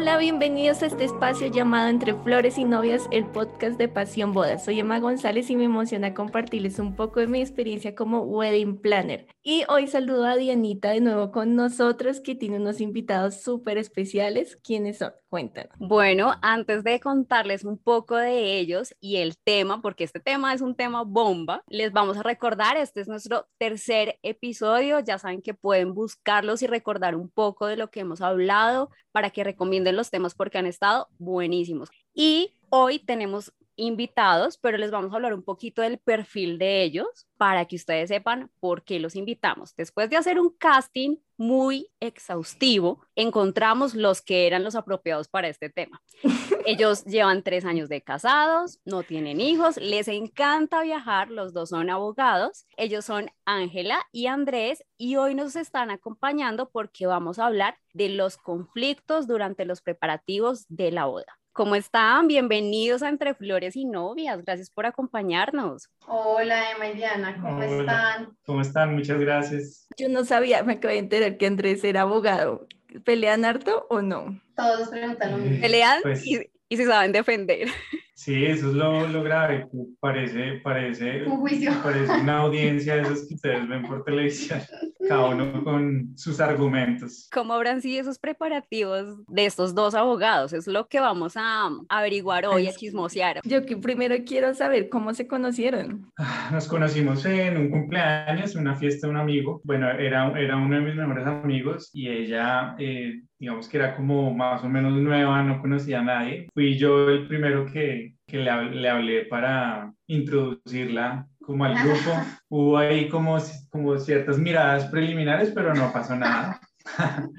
Hola, bienvenidos a este espacio llamado Entre Flores y Novias, el podcast de Pasión Bodas. Soy Emma González y me emociona compartirles un poco de mi experiencia como wedding planner. Y hoy saludo a Dianita de nuevo con nosotros, que tiene unos invitados súper especiales. ¿Quiénes son? Cuéntanos. Bueno, antes de contarles un poco de ellos y el tema, porque este tema es un tema bomba, les vamos a recordar, este es nuestro tercer episodio. Ya saben que pueden buscarlos y recordar un poco de lo que hemos hablado para que recomienden los temas porque han estado buenísimos. Y hoy tenemos invitados, pero les vamos a hablar un poquito del perfil de ellos para que ustedes sepan por qué los invitamos. Después de hacer un casting muy exhaustivo, encontramos los que eran los apropiados para este tema. Ellos llevan tres años de casados, no tienen hijos, les encanta viajar, los dos son abogados, ellos son Ángela y Andrés y hoy nos están acompañando porque vamos a hablar de los conflictos durante los preparativos de la boda. ¿Cómo están? Bienvenidos a Entre Flores y Novias. Gracias por acompañarnos. Hola, Emma y Diana, ¿cómo están? ¿Cómo están? Muchas gracias. Yo no sabía, me acabé de enterar que Andrés era abogado. ¿Pelean harto o no? Todos preguntan lo mismo. Pelean pues y, y se saben defender. Sí, eso es lo, lo grave. Parece, parece, Un juicio. parece una audiencia de esos que ustedes ven por televisión, cada uno con sus argumentos. ¿Cómo habrán sido esos preparativos de estos dos abogados? Es lo que vamos a averiguar hoy, a chismosear. Yo que primero quiero saber cómo se conocieron. Ah, Nos conocimos en un cumpleaños, en una fiesta de un amigo. Bueno, era, era uno de mis mejores amigos y ella, eh, digamos que era como más o menos nueva, no conocía a nadie. Fui yo el primero que, que le, le hablé para introducirla como al grupo. Hubo ahí como, como ciertas miradas preliminares, pero no pasó nada.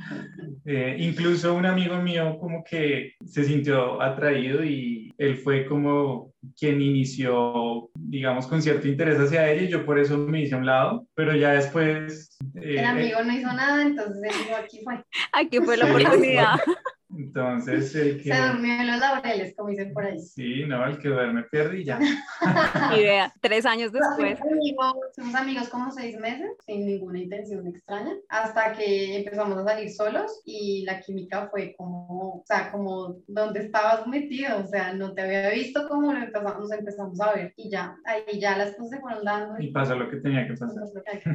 Eh, incluso un amigo mío como que se sintió atraído y él fue como quien inició, digamos, con cierto interés hacia ella y yo por eso me hice a un lado, pero ya después... eh, El amigo no hizo nada, entonces él dijo, aquí fue. Aquí fue la oportunidad. Entonces, el que... Se durmió en los laureles, como dicen por ahí. Sí, no, el que duerme pierde y ya. Y vea, tres años después. Somos amigos, somos amigos como seis meses, sin ninguna intención extraña, hasta que empezamos a salir solos y la química fue como, o sea, como donde estabas metido, o sea, no te había visto como lo empezamos, nos empezamos a ver y ya, ahí ya las cosas se fueron dando. Y pasó lo que tenía que pasar.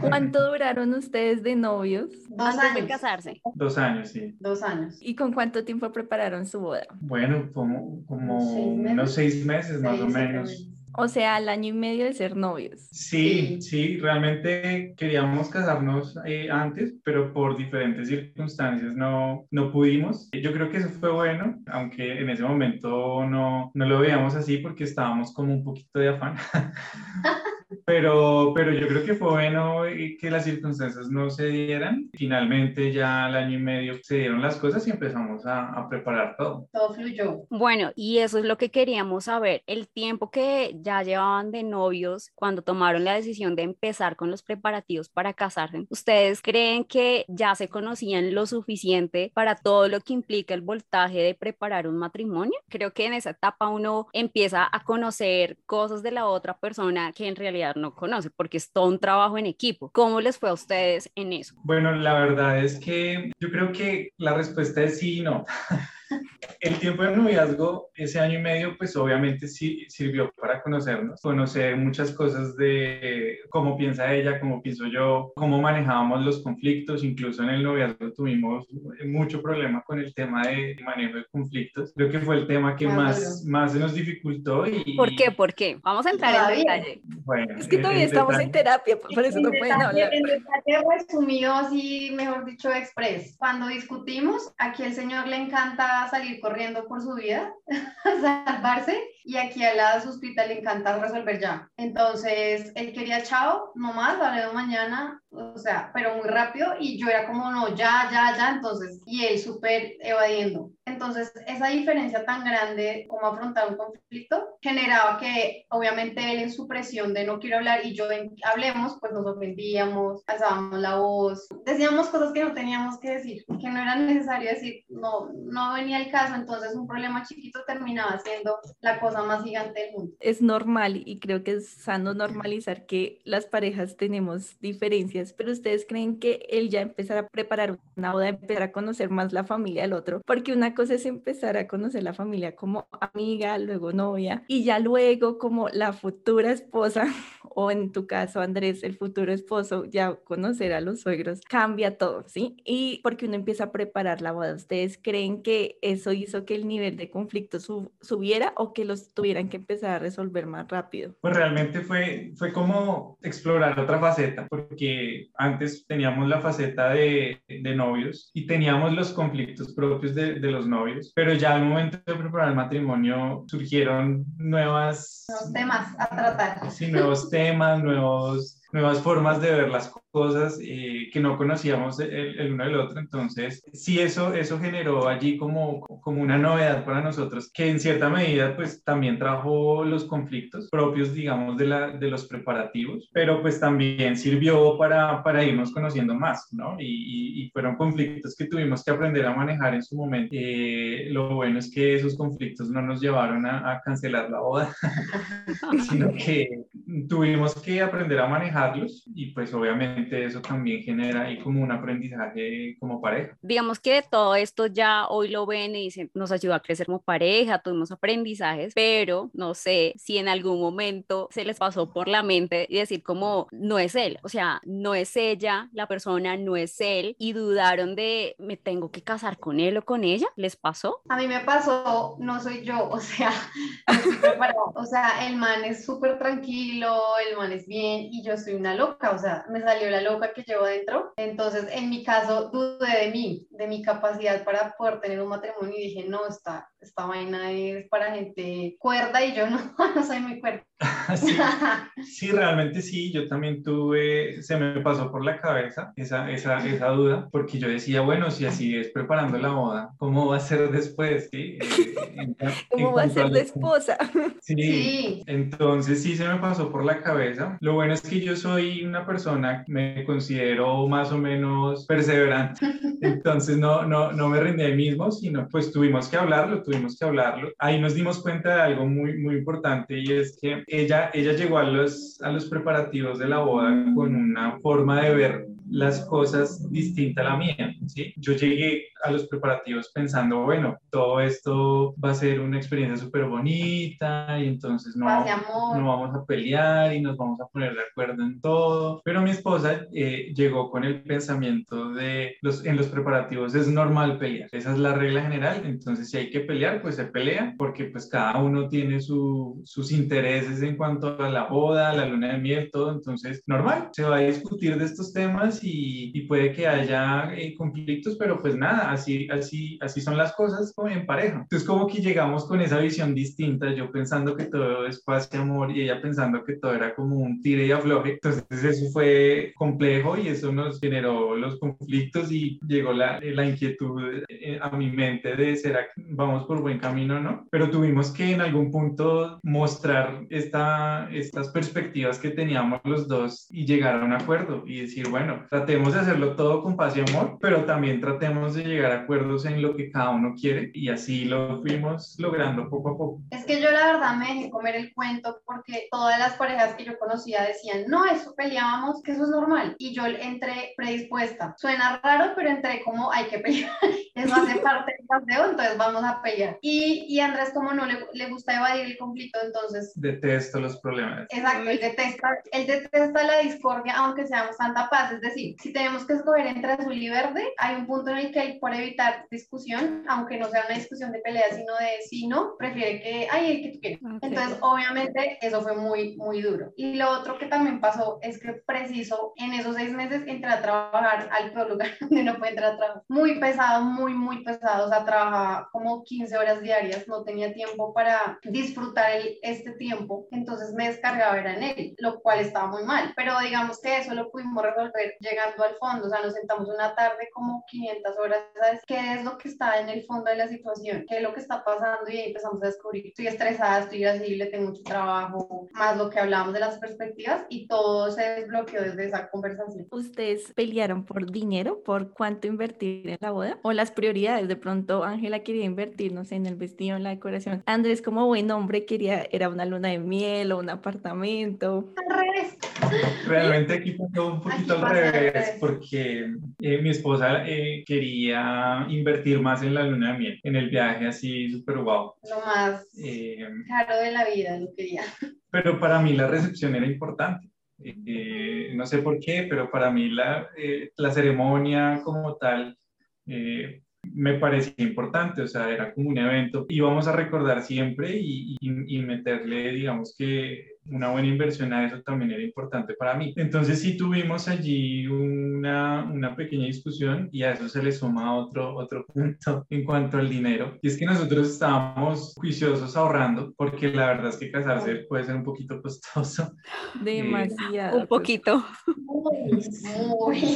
¿Cuánto duraron ustedes de novios? Dos Antes de años. casarse. Dos años, sí. Dos años. ¿Y con cuánto tiempo prepararon su boda? Bueno, como, como Seis meses. unos seis meses más Seis, o menos. meses. O sea, al año y medio de ser novios. Sí, sí, realmente queríamos casarnos eh, antes, pero por diferentes circunstancias no, no pudimos. Yo creo que eso fue bueno, aunque en ese momento no, no lo veíamos así porque estábamos como un poquito de afán. Pero, pero yo creo que fue bueno que las circunstancias no se dieran. Finalmente ya al año y medio se dieron las cosas y empezamos a, a preparar todo. Todo fluyó. Bueno, y eso es lo que queríamos saber. El tiempo que ya llevaban de novios cuando tomaron la decisión de empezar con los preparativos para casarse, ¿ustedes creen que ya se conocían lo suficiente para todo lo que implica el voltaje de preparar un matrimonio? Creo que en esa etapa uno empieza a conocer cosas de la otra persona que en realidad no conoce, porque es todo un trabajo en equipo. ¿Cómo les fue a ustedes en eso? Bueno, la verdad es que yo creo que la respuesta es sí y no. El tiempo de noviazgo, ese año y medio, pues obviamente sí sirvió para conocernos, conocer muchas cosas de cómo piensa ella, cómo pienso yo, cómo manejábamos los conflictos, incluso en el noviazgo tuvimos mucho problema con el tema de manejo de conflictos. Creo que fue el tema que Ah, más, más se nos dificultó y... ¿Por qué? ¿Por qué? Vamos a entrar en detalle. Bueno, Es que el- todavía el estamos en terapia, por eso no En pueden hablar. En detalle resumido, así, mejor dicho, express. Cuando discutimos, aquí el señor le encanta salir corriendo por su vida, salvarse, y aquí a la suspita le encanta resolver ya. Entonces, él quería chao, no más, hablemos mañana, o sea, pero muy rápido, y yo era como, no, ya, ya, ya, entonces, y él súper evadiendo. Entonces, esa diferencia tan grande, como afrontar un conflicto, generaba que, obviamente, él en su presión de no quiero hablar y yo en hablemos, pues nos ofendíamos, alzábamos la voz, decíamos cosas que no teníamos que decir, que no era necesario decir, no, no venía el caso, entonces un problema chiquito terminaba siendo la cosa cosa más gigante del mundo. Es normal y creo que es sano normalizar que las parejas tenemos diferencias, pero ustedes creen que él ya empezar a preparar una boda, empezar a conocer más la familia del otro, porque una cosa es empezar a conocer la familia como amiga, luego novia y ya luego como la futura esposa o en tu caso Andrés, el futuro esposo, ya conocer a los suegros cambia todo, ¿sí? Y porque uno empieza a preparar la boda, ¿ustedes creen que eso hizo que el nivel de conflicto subiera o que los tuvieran que empezar a resolver más rápido? Pues realmente fue, fue como explorar otra faceta, porque antes teníamos la faceta de, de novios y teníamos los conflictos propios de, de, los novios, pero ya al momento de preparar el matrimonio surgieron nuevas... Nuevos temas a tratar. Sí, nuevos temas, nuevos nuevas formas de ver las cosas eh, que no conocíamos el, uno del otro. Entonces, sí, eso, eso generó allí como, como una novedad para nosotros, que en cierta medida, pues también trajo los conflictos propios, digamos, de, la, de los preparativos, pero pues también sirvió para, para irnos conociendo más, ¿no? Y, y, fueron conflictos que tuvimos que aprender a manejar en su momento. Eh, lo bueno es que esos conflictos no nos llevaron a, a cancelar la boda, sino que tuvimos que aprender a manejar y pues obviamente eso también genera ahí como un aprendizaje como pareja. Digamos que todo esto ya hoy lo ven y dicen, nos ayudó a crecer como pareja, tuvimos aprendizajes, pero no sé si en algún momento se les pasó por la mente y decir como no es él, o sea, no es ella, la persona no es él y dudaron de me tengo que casar con él o con ella, ¿les pasó? A mí me pasó, no soy yo, o sea, o sea, el man es súper tranquilo, el man es bien y yo soy una loca, o sea, me salió la loca que llevo dentro. Entonces, en mi caso, dudé de mí, de mi capacidad para poder tener un matrimonio y dije, no, esta, esta vaina es para gente cuerda y yo no, no soy muy cuerda. sí, realmente sí, yo también tuve, se me pasó por la cabeza esa, esa, esa duda, porque yo decía, bueno, si así es preparando la boda, ¿cómo va a ser después? ¿Sí? Eh, ¿Cómo va a ser de esposa? Sí, sí, entonces sí se me pasó por la cabeza. Lo bueno es que yo soy una persona, me considero más o menos perseverante, entonces no, no, no me rendí ahí mismo, sino pues tuvimos que hablarlo, tuvimos que hablarlo. Ahí nos dimos cuenta de algo muy, muy importante y es que ella, ella llegó a los, a los preparativos de la boda con una forma de ver las cosas distinta a la mía, ¿sí? Yo llegué a los preparativos pensando, bueno, todo esto va a ser una experiencia súper bonita y entonces no, no vamos a pelear y nos vamos a poner de acuerdo en todo. Pero mi esposa eh, llegó con el pensamiento de los, en los preparativos es normal pelear. Esa es la regla general. Entonces, si hay que pelear, pues se pelea porque pues cada uno tiene su, sus intereses en cuanto a la boda, la luna de miel, todo. Entonces, normal, se va a discutir de estos temas y, y puede que haya eh, conflictos, pero pues nada, así, así, así son las cosas como en pareja. Entonces, como que llegamos con esa visión distinta, yo pensando que todo es paz y amor y ella pensando que todo era como un tire y afloje. Entonces, eso fue complejo y eso nos generó los conflictos y llegó la, la inquietud eh, a mi mente de será que vamos por buen camino o no. Pero tuvimos que en algún punto mostrar esta, estas perspectivas que teníamos los dos y llegar a un acuerdo y decir, bueno, tratemos de hacerlo todo con paz y amor, pero también tratemos de llegar a acuerdos en lo que cada uno quiere y así lo fuimos logrando poco a poco. Es que yo la verdad me dejé comer el cuento porque todas las parejas que yo conocía decían, no, eso peleábamos, que eso es normal. Y yo entré predispuesta. Suena raro, pero entré como hay que pelear. Eso hace parte del paseo, entonces vamos a pelear. Y, y Andrés como no le, le gusta evadir el conflicto, entonces... Detesto los problemas. Exacto, él detesta, él detesta la discordia, aunque seamos tanta paz. Es decir, si tenemos que escoger entre azul y verde, hay un punto en el que él, por evitar discusión, aunque no sea una discusión de pelea, sino de sí, no, prefiere que, ay, el que tú quieres. Entonces, obviamente, eso fue muy, muy duro. Y lo otro que también pasó es que preciso, en esos seis meses entré a trabajar al peor lugar donde no puede entrar a trabajar. Muy pesado, muy, muy pesado. O sea, trabajaba como 15 horas diarias, no tenía tiempo para disfrutar el, este tiempo. Entonces me descargaba era en él, lo cual estaba muy mal. Pero digamos que eso lo pudimos resolver llegando al fondo, o sea, nos sentamos una tarde como 500 horas, ¿Qué es lo que está en el fondo de la situación? ¿Qué es lo que está pasando? Y ahí empezamos a descubrir, estoy estresada, estoy irascible, tengo mucho trabajo, más lo que hablábamos de las perspectivas y todo se desbloqueó desde esa conversación. ¿Ustedes pelearon por dinero, por cuánto invertir en la boda? ¿O las prioridades? De pronto Ángela quería invertir, no sé, en el vestido, en la decoración. Andrés como buen hombre quería, era una luna de miel o un apartamento. Al revés. Realmente aquí pasó un poquito al pasa al revés, revés. porque eh, mi esposa eh, quería invertir más en la luna de miel, en el viaje así súper guau. Lo más Eh, caro de la vida, lo quería. pero para mí la recepción era importante. Eh, no sé por qué, pero para mí la, eh, la ceremonia como tal eh, me parecía importante, o sea, era como un evento. Íbamos a recordar siempre y, y- y meterle, digamos que una buena inversión a eso también era importante para mí. Entonces sí tuvimos allí una, una pequeña discusión y a eso se le suma otro, otro punto en cuanto al dinero. Y es que nosotros estábamos juiciosos ahorrando porque la verdad es que casarse puede ser un poquito costoso. Demasiado. Un poquito.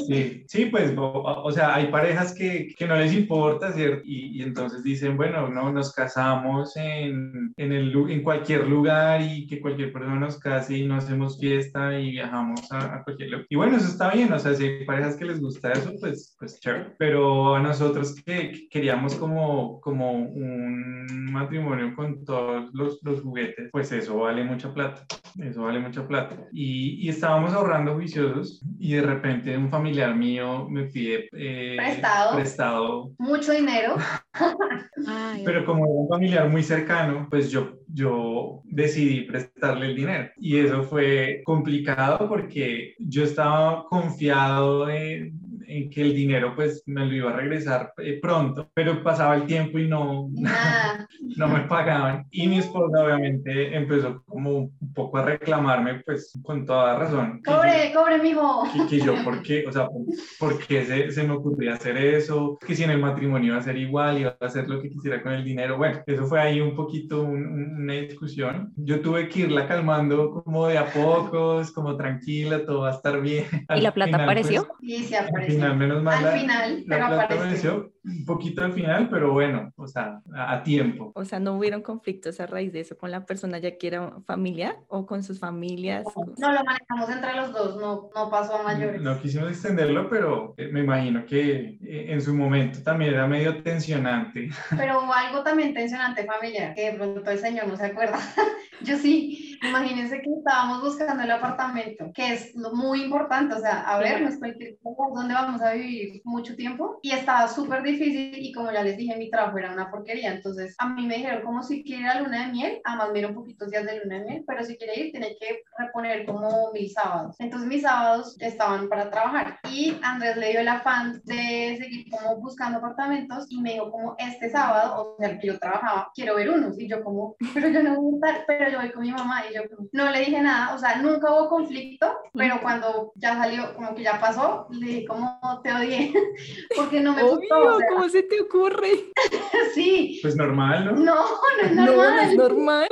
Sí, sí, pues, o, o sea, hay parejas que, que no les importa, ¿cierto? Y, y entonces dicen, bueno, no, nos casamos en, en, el, en cualquier lugar y que cualquier persona nos case y no hacemos fiesta y viajamos a, a cualquier lugar. Y bueno, eso está bien, o sea, si hay parejas que les gusta eso, pues, pues chévere. Pero a nosotros que, que queríamos como, como un matrimonio con todos los, los juguetes, pues eso vale mucha plata, eso vale mucha plata. Y, y estábamos ahorrando juiciosos y de repente un familiar mío me pide eh, Prestado. prestado Mucho dinero. Pero como era un familiar muy cercano, pues yo, yo decidí prestarle el dinero. Y eso fue complicado porque yo estaba confiado en, en que el dinero pues me lo iba a regresar eh, pronto, pero pasaba el tiempo y no, Nada. no me pagaban. Y mi esposa obviamente empezó como un poco a reclamarme pues con toda razón. que yo- Cobre, cobre, mijo. que, que yo, ¿por qué? O sea, ¿por, por qué se, se me ocurría hacer eso? Que si en el matrimonio iba a ser igual, iba a hacer lo que quisiera con el dinero. Bueno, eso fue ahí un poquito un- un- una discusión. Yo tuve que irla calmando como de a pocos, como tranquila, todo va a estar bien. ¿Y la plata apareció? Y se Al apareció. Final, menos mal, Al la, final, la pero apareció. Un poquito al final, pero bueno, o sea, a, a tiempo. O sea, no hubieron conflictos a raíz de eso con la persona ya que era familiar o con sus familias. con- No lo manejamos entre los dos, no, no pasó a mayores. No quisimos extenderlo, pero eh, me imagino que eh, en su momento también era medio tensionante. Pero algo también tensionante familiar, que de pronto el señor no se acuerda. Yo sí, imagínense que estábamos buscando el apartamento, que es lo muy importante, o sea, a ver, no es cualquier lugar donde vamos a vivir mucho tiempo, y estaba súper difícil, y como ya les dije, mi trabajo era una porquería, entonces a mí me dijeron como si quiere ir a luna de miel, además me poquitos días de luna de miel, pero si quiere ir tiene que reponer como mil sábados. Entonces mis sábados estaban para trabajar, y Andrés le dio el afán de seguir como buscando apartamentos, y me dijo como este sábado, o sea, el que yo trabajaba, quiero ver unos, y yo como, pero yo no voy a estar, pero yo voy con mi mamá, y yo como, no le dije nada, o sea, nunca hubo conflicto, pero cuando ya salió, como que ya pasó, le dije como, te odié, porque no me gustó, sea, ¿cómo se te ocurre? sí, Pues normal, ¿no? no, no es No, no normal. es normal.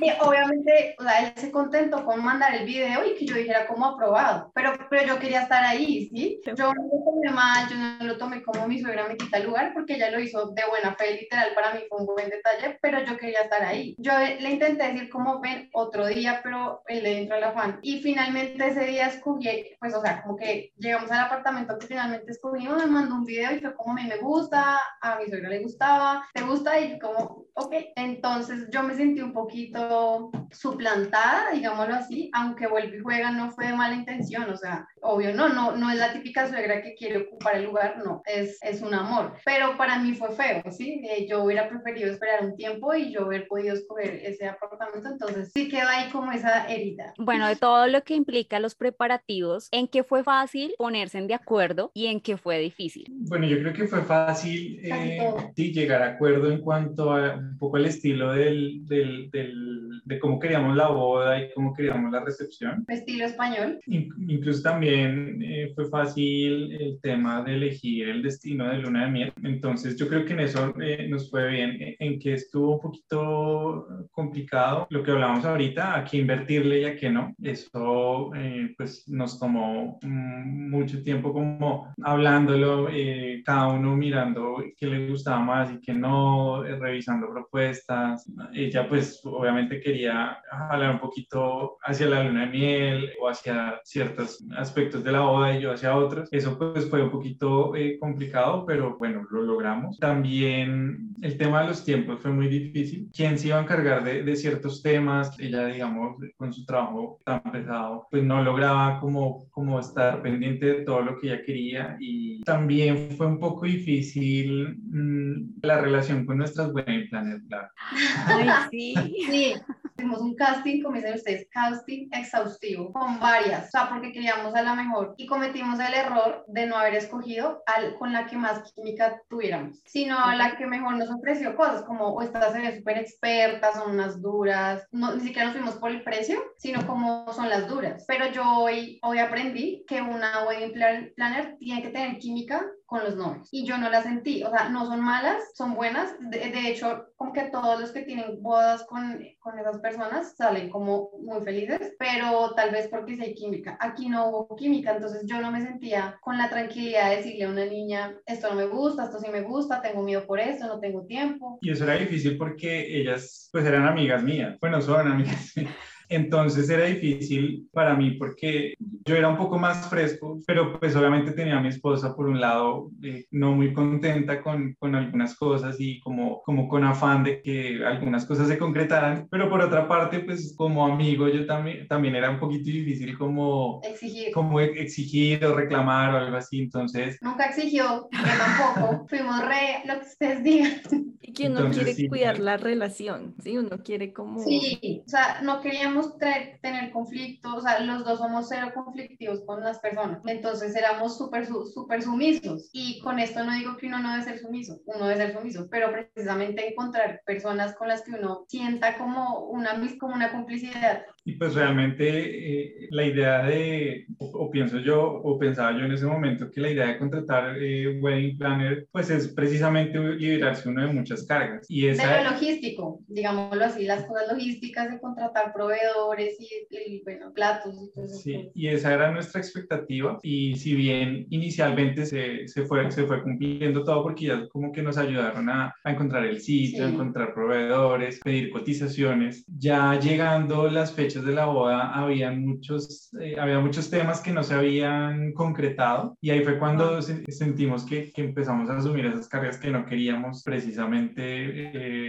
Y obviamente, o sea, él se contentó con mandar el video y que yo dijera como aprobado, pero, pero yo quería estar ahí, ¿sí? Yo no lo tomé mal, yo no lo tomé como mi suegra me quita el lugar, porque ella lo hizo de buena fe, literal, para mí fue un buen detalle, pero yo quería estar ahí. Yo le intenté decir como ven otro día, pero él le entró el afán. Y finalmente ese día escogí, pues, o sea, como que llegamos al apartamento que finalmente escogimos, me mandó un video y fue como a mí me gusta, a mi suegra le gustaba, ¿te gusta? Y como, ok. Entonces yo me sentí un poquito suplantada, digámoslo así, aunque vuelve y juega, no fue de mala intención, o sea, obvio, no, no, no es la típica suegra que quiere ocupar el lugar, no, es, es un amor. Pero para mí fue feo, ¿sí? Eh, yo hubiera preferido esperar un tiempo y yo haber podido escoger ese apartamento, entonces sí queda ahí como esa herida. Bueno, de todo lo que implica los preparativos, ¿en qué fue fácil ponerse de acuerdo y en qué fue difícil? Bueno, yo creo que fue fácil eh, sí, llegar a acuerdo en cuanto a un poco el estilo del, del, del, de cómo queríamos la boda y cómo queríamos la recepción. Estilo español. incluso también eh, fue fácil el tema de elegir el destino de luna de miel. Entonces yo creo que en eso eh, nos fue bien. En que estuvo un poquito complicado lo que hablábamos ahorita, a qué invertirle y a qué no. Eso eh, pues nos tomó mm, mucho tiempo como hablándolo, cada uno mirando qué le gustaba más y qué no, revisando propuestas. Ella pues obviamente quería hablar un poquito hacia la luna de miel o hacia ciertos aspectos de la boda y yo hacia otros. Eso pues fue un poquito eh, complicado, pero bueno, lo logramos. También el tema de los tiempos fue muy difícil. ¿Quién se iba a encargar de, de ciertos temas? Ella, digamos, con su trabajo tan pesado, pues no lograba como, como estar pendiente de todo lo que ella quería y también fue un poco difícil mmm, la relación con nuestras wedding planners, claro. Ay, sí. sí. Hicimos un casting, como dicen ustedes, casting exhaustivo, con varias, o sea, porque queríamos a la mejor y cometimos el error de no haber escogido al, con la que más química tuviéramos, sino a la que mejor nos ofreció cosas, como o esta se ve súper experta, son unas duras, no, ni siquiera nos fuimos por el precio, sino como son las duras. Pero yo hoy, hoy aprendí que una wedding planner tiene que tener química con los novios y yo no la sentí, o sea, no son malas, son buenas, de, de hecho, como que todos los que tienen bodas con, con esas personas salen como muy felices, pero tal vez porque sí química. Aquí no hubo química, entonces yo no me sentía con la tranquilidad de decirle a una niña, esto no me gusta, esto sí me gusta, tengo miedo por esto, no tengo tiempo. Y eso era difícil porque ellas pues eran amigas mías, bueno, son amigas mías. Entonces era difícil para mí porque yo era un poco más fresco, pero pues obviamente tenía a mi esposa por un lado eh, no muy contenta con, con, algunas cosas y como, como con afán de que algunas cosas se concretaran, pero por otra parte pues como amigo yo también, también era un poquito difícil como exigir, como exigir o reclamar o algo así, entonces... Nunca exigió, yo tampoco, fuimos re lo que ustedes digan. Y que uno quiere cuidar la relación, ¿sí? Uno quiere como... Sí, o sea, no queríamos tener conflictos, o sea, los dos somos cero conflictivos con las personas, entonces éramos súper súper sumisos. Y con esto no digo que uno no debe ser sumiso, uno debe ser sumiso, pero precisamente encontrar personas con las que uno sienta como una, como una complicidad y pues realmente eh, la idea de, o, pienso yo, o pensaba yo en ese momento, que la idea de contratar eh, Wedding Planner, pues es precisamente liberarse uno de muchas cargas. Y esa... De lo logístico, digámoslo así, las cosas logísticas de contratar proveedores y, bueno, platos y todo eso. Sí, y esa era nuestra expectativa. Y si bien inicialmente se, se, fue, se fue cumpliendo todo, porque ya como que nos ayudaron a, a encontrar el sitio, a encontrar proveedores, pedir cotizaciones, ya llegando las fechas de la boda había muchos, eh, había muchos temas que no se habían concretado y ahí fue cuando sentimos que, que, empezamos a asumir esas cargas que no queríamos precisamente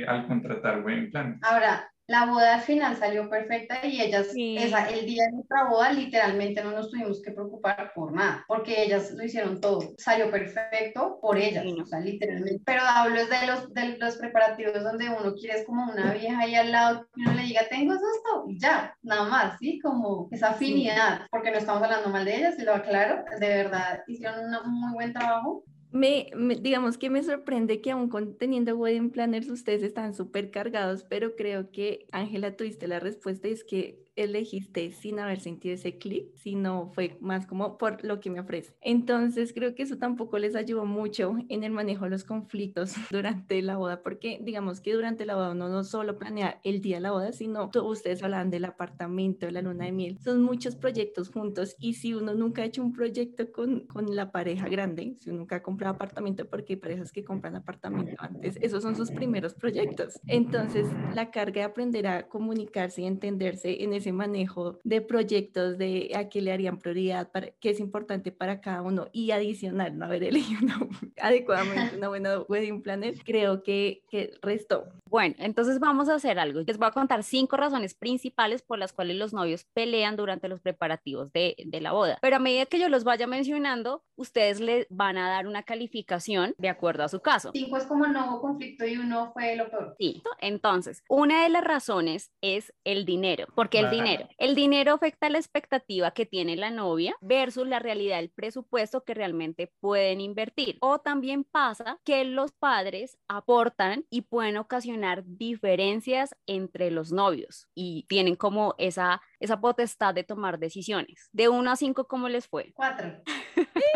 eh, al contratar buen plan. Ahora, la boda al final salió perfecta y ellas, esa, el día de nuestra boda, literalmente no nos tuvimos que preocupar por nada, porque ellas lo hicieron todo. Salió perfecto por ellas, o sea, literalmente. Pero hablo de los, de los preparativos donde uno quiere es como una vieja ahí al lado que uno le diga, tengo esto, y ya, nada más, ¿sí? Como esa afinidad, porque no estamos hablando mal de ellas, y lo aclaro, de verdad hicieron un muy buen trabajo me, digamos que me sorprende que aún teniendo wedding planners ustedes están súper cargados, pero creo que Ángela tuviste la respuesta, es que elegiste sin haber sentido ese clic, sino fue más como por lo que me ofrece. Entonces creo que eso tampoco les ayudó mucho en el manejo de los conflictos durante la boda, porque digamos que durante la boda uno no solo planea el día de la boda, sino ustedes hablan del apartamento, de la luna de miel, son muchos proyectos juntos y si uno nunca ha hecho un proyecto con, con la pareja grande, si nunca ha comprado apartamento, porque hay parejas que compran apartamento antes, esos son sus primeros proyectos. Entonces la carga de aprender a comunicarse y entenderse en ese manejo de proyectos, de a qué le harían prioridad, para, qué es importante para cada uno y adicional, no haber elegido adecuadamente una buena wedding planner, creo que, que restó. Bueno, entonces vamos a hacer algo. Les voy a contar cinco razones principales por las cuales los novios pelean durante los preparativos de, de la boda. Pero a medida que yo los vaya mencionando, ustedes les van a dar una calificación de acuerdo a su caso. Cinco es como no hubo conflicto y uno fue lo peor. Sí, entonces, una de las razones es el dinero, porque el dinero. El dinero afecta la expectativa que tiene la novia versus la realidad del presupuesto que realmente pueden invertir. O también pasa que los padres aportan y pueden ocasionar diferencias entre los novios y tienen como esa, esa potestad de tomar decisiones. De 1 a 5, ¿cómo les fue? Cuatro.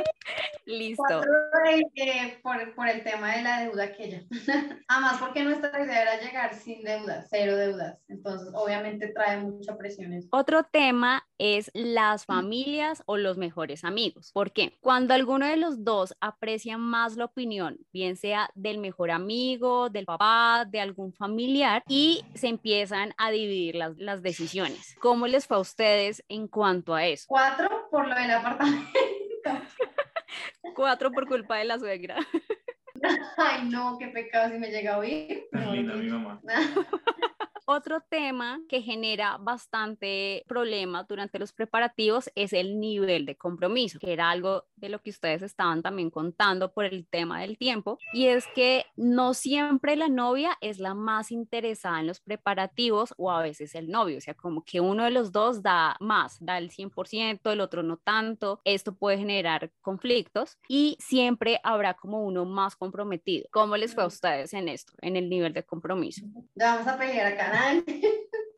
Listo. Eh, por, por, el tema de la deuda aquella. Además, porque nuestra idea era llegar sin deudas, cero deudas. Entonces, obviamente trae mucha presión eso. Otro tema es las familias o los mejores amigos. ¿Por qué? Cuando alguno de los dos aprecia más la opinión, bien sea del mejor amigo, del papá, de algún familiar, y se empiezan a dividir las, las decisiones. ¿Cómo les fue a ustedes en cuanto a eso? Cuatro por lo del apartamento. Cuatro por culpa de la suegra. Ay, no, qué pecado si me llega a oír. Tan linda mi mamá. Otro tema que genera bastante problema durante los preparativos es el nivel de compromiso, que era algo de lo que ustedes estaban también contando por el tema del tiempo, y es que no siempre la novia es la más interesada en los preparativos o a veces el novio, o sea, como que uno de los dos da más, da el 100%, el otro no tanto, esto puede generar conflictos y siempre habrá como uno más comprometido. ¿Cómo les fue a ustedes en esto, en el nivel de compromiso? Ya vamos a pelear acá.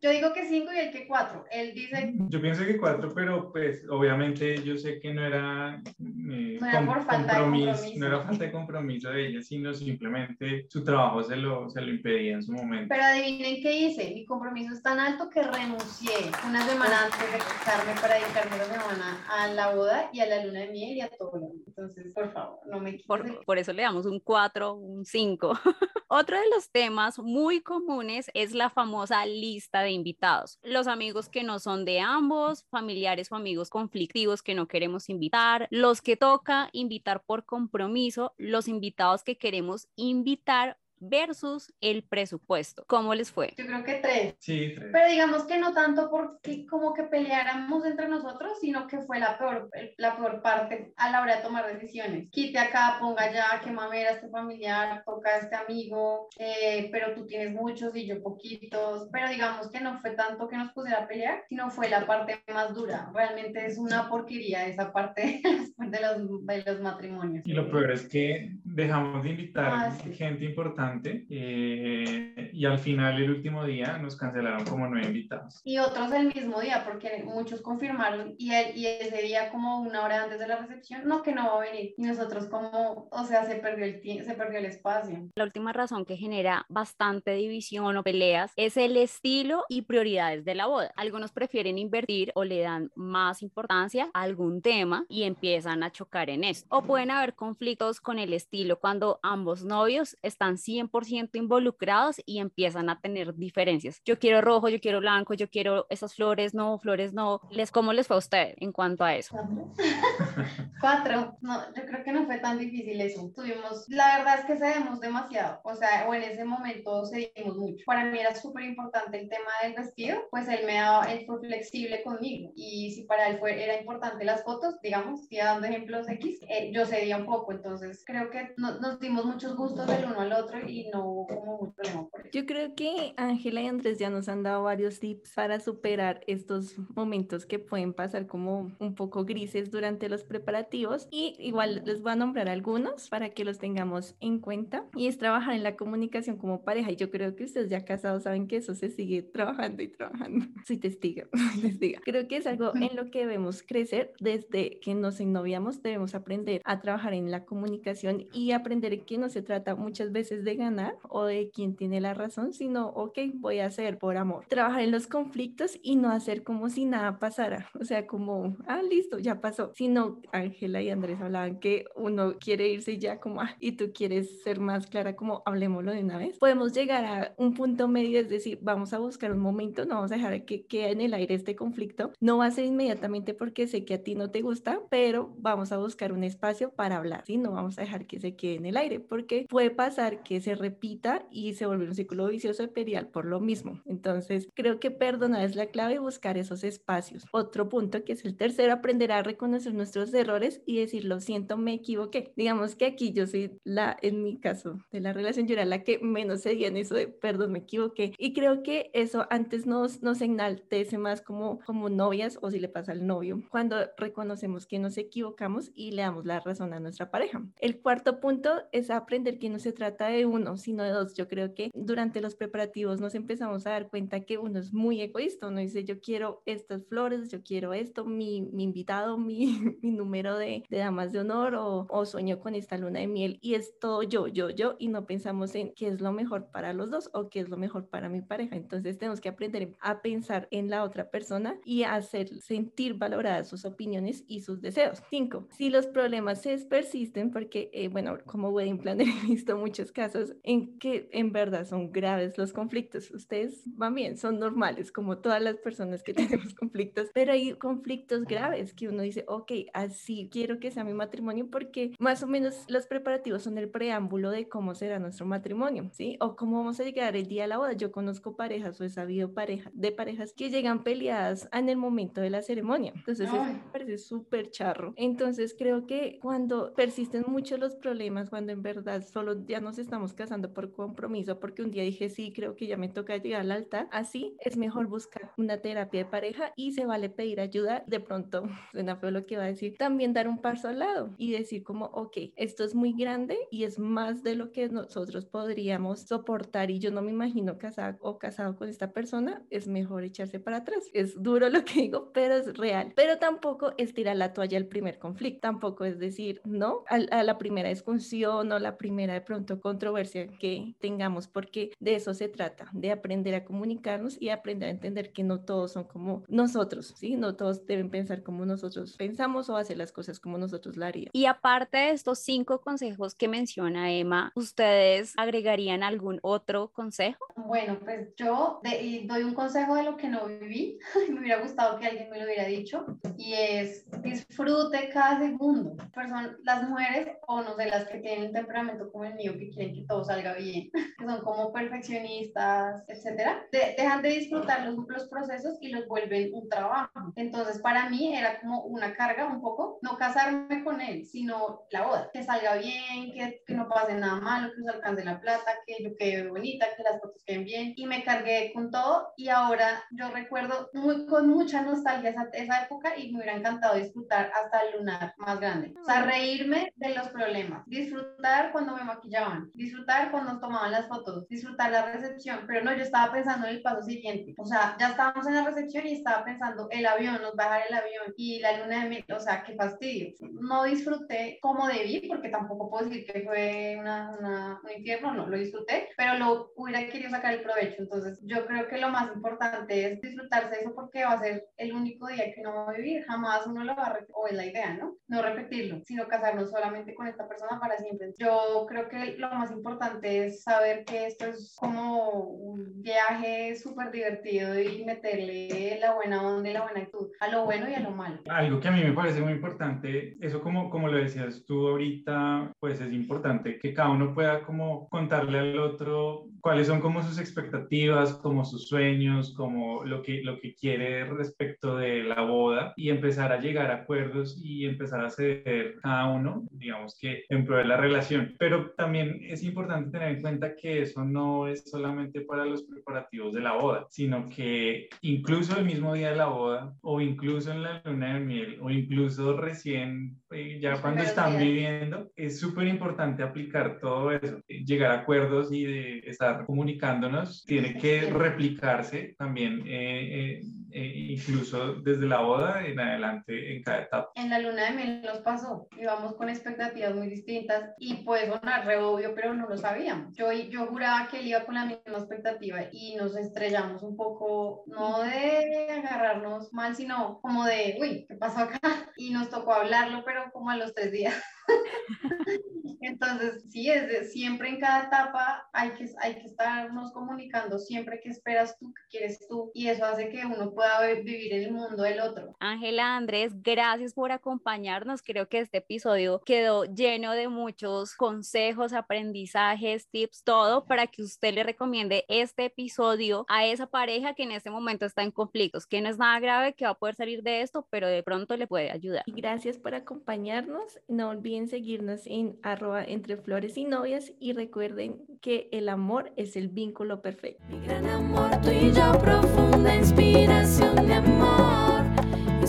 Yo digo que cinco y el que cuatro. Él dice. Yo pienso que cuatro, pero pues obviamente yo sé que no era, eh, no era por falta compromiso, de compromiso. No era falta de compromiso de ella, sino simplemente su trabajo se lo, se lo impedía en su momento. Pero adivinen qué hice. Mi compromiso es tan alto que renuncié una semana antes de casarme para dedicarme la semana a la boda y a la luna de miel y a todo. Entonces, por favor, no me por, por eso le damos un cuatro, un cinco. Otro de los temas muy comunes es la famosa lista de invitados. Los amigos que no son de ambos, familiares o amigos conflictivos que no queremos invitar, los que toca invitar por compromiso, los invitados que queremos invitar versus el presupuesto. ¿Cómo les fue? Yo creo que tres. Sí, tres. Pero digamos que no tanto porque como que peleáramos entre nosotros, sino que fue la peor, la peor parte a la hora de tomar decisiones. Quite acá, ponga allá, qué mamera este familiar, toca este amigo, eh, pero tú tienes muchos y yo poquitos. Pero digamos que no fue tanto que nos pusiera a pelear, sino fue la parte más dura. Realmente es una porquería esa parte de los, de los matrimonios. Y lo peor es que dejamos de invitar ah, gente importante eh, y al final, el último día, nos cancelaron como nueve invitados. Y otros el mismo día, porque muchos confirmaron y, el, y ese día, como una hora antes de la recepción, no, que no va a venir. Y nosotros como, o sea, se perdió el, se perdió el espacio. La última razón que genera bastante división o peleas es el estilo y prioridades de la boda. Algunos prefieren invertir o le dan más importancia a algún tema y empiezan a chocar en esto. O pueden haber conflictos con el estilo cuando ambos novios están siempre 100% involucrados y empiezan a tener diferencias. Yo quiero rojo, yo quiero blanco, yo quiero esas flores, no, flores no. Les, ¿Cómo les fue a usted en cuanto a eso? Cuatro. No, yo creo que no fue tan difícil eso. Tuvimos, la verdad es que cedemos demasiado, o sea, o en ese momento cedimos mucho. Para mí era súper importante el tema del vestido, pues él me daba, él fue flexible conmigo y si para él fue, era importante las fotos, digamos, ya dando ejemplos X, eh, yo cedía un poco, entonces creo que no, nos dimos muchos gustos del uno al otro y no hubo como un problema por eso. Yo creo que Ángela y Andrés ya nos han dado varios tips para superar estos momentos que pueden pasar como un poco grises durante los preparativos y igual les voy a nombrar algunos para que los tengamos en cuenta y es trabajar en la comunicación como pareja y yo creo que ustedes ya casados saben que eso se sigue trabajando y trabajando. Soy testiga, testiga. Creo que es algo en lo que debemos crecer desde que nos ennoviamos, debemos aprender a trabajar en la comunicación y aprender que no se trata muchas veces de ganar o de quién tiene la razón, sino, ok, voy a hacer por amor. Trabajar en los conflictos y no hacer como si nada pasara. O sea, como, ah, listo, ya pasó. Sino, Ángela y Andrés hablaban que uno quiere irse ya como, ah, y tú quieres ser más clara, como, hablemoslo de una vez. Podemos llegar a un punto medio, es decir, vamos a buscar un momento, no vamos a dejar que quede en el aire este conflicto. No va a ser inmediatamente porque sé que a ti no te gusta, pero vamos a buscar un espacio para hablar, ¿sí? No vamos a dejar que se quede en el aire, porque puede pasar que se repita y se vuelve un ciclo vicioso imperial por lo mismo. Entonces, creo que perdonar es la clave y buscar esos espacios. Otro punto que es el tercero, aprender a reconocer nuestros errores y decir, lo siento, me equivoqué. Digamos que aquí yo soy la, en mi caso, de la relación, yo era la que menos seguía en eso de, perdón, me equivoqué. Y creo que eso antes nos, nos enaltece más como, como novias o si le pasa al novio, cuando reconocemos que nos equivocamos y le damos la razón a nuestra pareja. El cuarto punto es aprender que no se trata de uno, sino de dos. Yo creo que durante los preparativos nos empezamos a dar cuenta que uno es muy egoísta, uno dice yo quiero estas flores, yo quiero esto, mi, invitado, mi, mi número de, de, damas de honor o, o sueño con esta luna de miel y es todo yo, yo, yo y no pensamos en qué es lo mejor para los dos o qué es lo mejor para mi pareja. Entonces tenemos que aprender a pensar en la otra persona y hacer sentir valoradas sus opiniones y sus deseos. Cinco, si los problemas persisten, porque, eh, bueno, como wedding planner he visto muchos casos en que en verdad son graves los conflictos. Ustedes van bien, son normales, como todas las personas que tenemos conflictos, pero hay conflictos graves que uno dice, ok, así quiero que sea mi matrimonio porque más o menos los preparativos son el preámbulo de cómo será nuestro matrimonio, ¿sí? O cómo vamos a llegar el día de la boda. Yo conozco parejas o he sabido pareja, de parejas que llegan peleadas en el momento de la ceremonia. Entonces, eso me parece súper charro. Entonces, creo que cuando persisten mucho los problemas, cuando en verdad solo ya nos estamos casando por compromiso, porque un día dije, sí, creo que ya me toca llegar al altar, así es mejor buscar una terapia de pareja y se vale pedir ayuda. De pronto, suena feo lo que va a decir, también dar un paso al lado y decir como, ok, esto es muy grande y es más de lo que nosotros podríamos soportar y yo no me imagino casada o casado con esta persona, es mejor echarse para atrás. Es duro lo que digo, pero es real. Pero tampoco es tirar la toalla al primer conflicto, tampoco es decir no a, a la primera discusión o la primera de pronto controversia que tengamos, porque de eso se trata, de aprender a comunicarnos y aprender a entender que no todos son como nosotros, ¿sí? No todos deben pensar como nosotros pensamos o hacer las cosas como nosotros la haríamos. Y aparte de estos cinco consejos que menciona Emma, ¿ustedes agregarían algún otro consejo? Bueno, pues yo doy un consejo de lo que no viví. me hubiera gustado que alguien me lo hubiera dicho. Y es disfrute cada segundo. Son las mujeres, o no sé, las que tienen un temperamento como el mío, que quieren que todo salga bien, que son como perfeccionistas, etcétera, dejan de disfrutar los, los procesos y los vuelven un trabajo. Entonces, para mí era como una carga un poco, no casarme con él, sino la boda. Que salga bien, que, que no pase nada malo, que se alcance la plata, que yo quede bonita, que las fotos queden bien. Y me cargué con todo y ahora yo recuerdo muy, con mucha nostalgia esa, esa época y me hubiera encantado disfrutar hasta el lunar más grande. O sea, reírme de los problemas, disfrutar cuando me maquillaban, disfrutar cuando tomaban las fotos, disfrutar la recepción, pero no, yo estaba pensando en el paso siguiente. O sea, ya estábamos en la recepción y estaba pensando el avión, nos bajar el avión y la luna de miel, o sea, qué fastidio. No disfruté como debí, porque tampoco puedo decir que fue una, una, un infierno, no, lo disfruté, pero lo hubiera querido sacar el provecho. Entonces, yo creo que lo más importante es disfrutarse eso porque va a ser el único día que no va a vivir. Jamás uno lo va a o es la idea, ¿no? No repetirlo, sino casarnos solamente con esta persona para siempre. Yo creo que lo más importante es saber que esto es como un viaje súper divertido y meterle la buena onda y la buena actitud a lo bueno y a lo malo. Algo que a mí me parece muy importante, eso como, como lo decías tú ahorita, pues es importante que cada uno pueda como contarle al otro cuáles son como sus expectativas, como sus sueños, como lo que, lo que quiere respecto de la boda y empezar a llegar a acuerdos y empezar a ceder cada uno, digamos que en pro de la relación. Pero también es importante tener en cuenta que eso no es solamente para los preparativos de la boda, sino que incluso el mismo día de la boda o incluso en la luna de miel o incluso recién ya cuando están viviendo, es súper importante aplicar todo eso, llegar a acuerdos y de estar comunicándonos tiene que replicarse también, eh, eh, eh, incluso desde la boda en adelante en cada etapa. En la luna de miel nos pasó, íbamos con expectativas muy distintas y puede sonar re obvio, pero no lo sabíamos. Yo, yo juraba que él iba con la misma expectativa y nos estrellamos un poco, no de agarrarnos mal, sino como de, uy, ¿qué pasó acá? Y nos tocó hablarlo, pero como a los tres días. Entonces, sí, es de, siempre en cada etapa hay que, hay que estarnos comunicando siempre qué esperas tú, qué quieres tú, y eso hace que uno pueda vivir el mundo del otro. Ángela, Andrés, gracias por acompañarnos. Creo que este episodio quedó lleno de muchos consejos, aprendizajes, tips, todo para que usted le recomiende este episodio a esa pareja que en este momento está en conflictos, que no es nada grave, que va a poder salir de esto, pero de pronto le puede ayudar. Gracias por acompañarnos. No olviden seguirnos en arroba arroba entre flores y novias y recuerden que el amor es el vínculo perfecto. Mi gran amor, tú y yo, profunda inspiración de amor.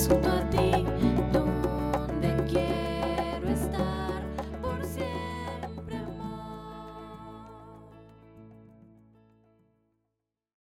Junto a ti.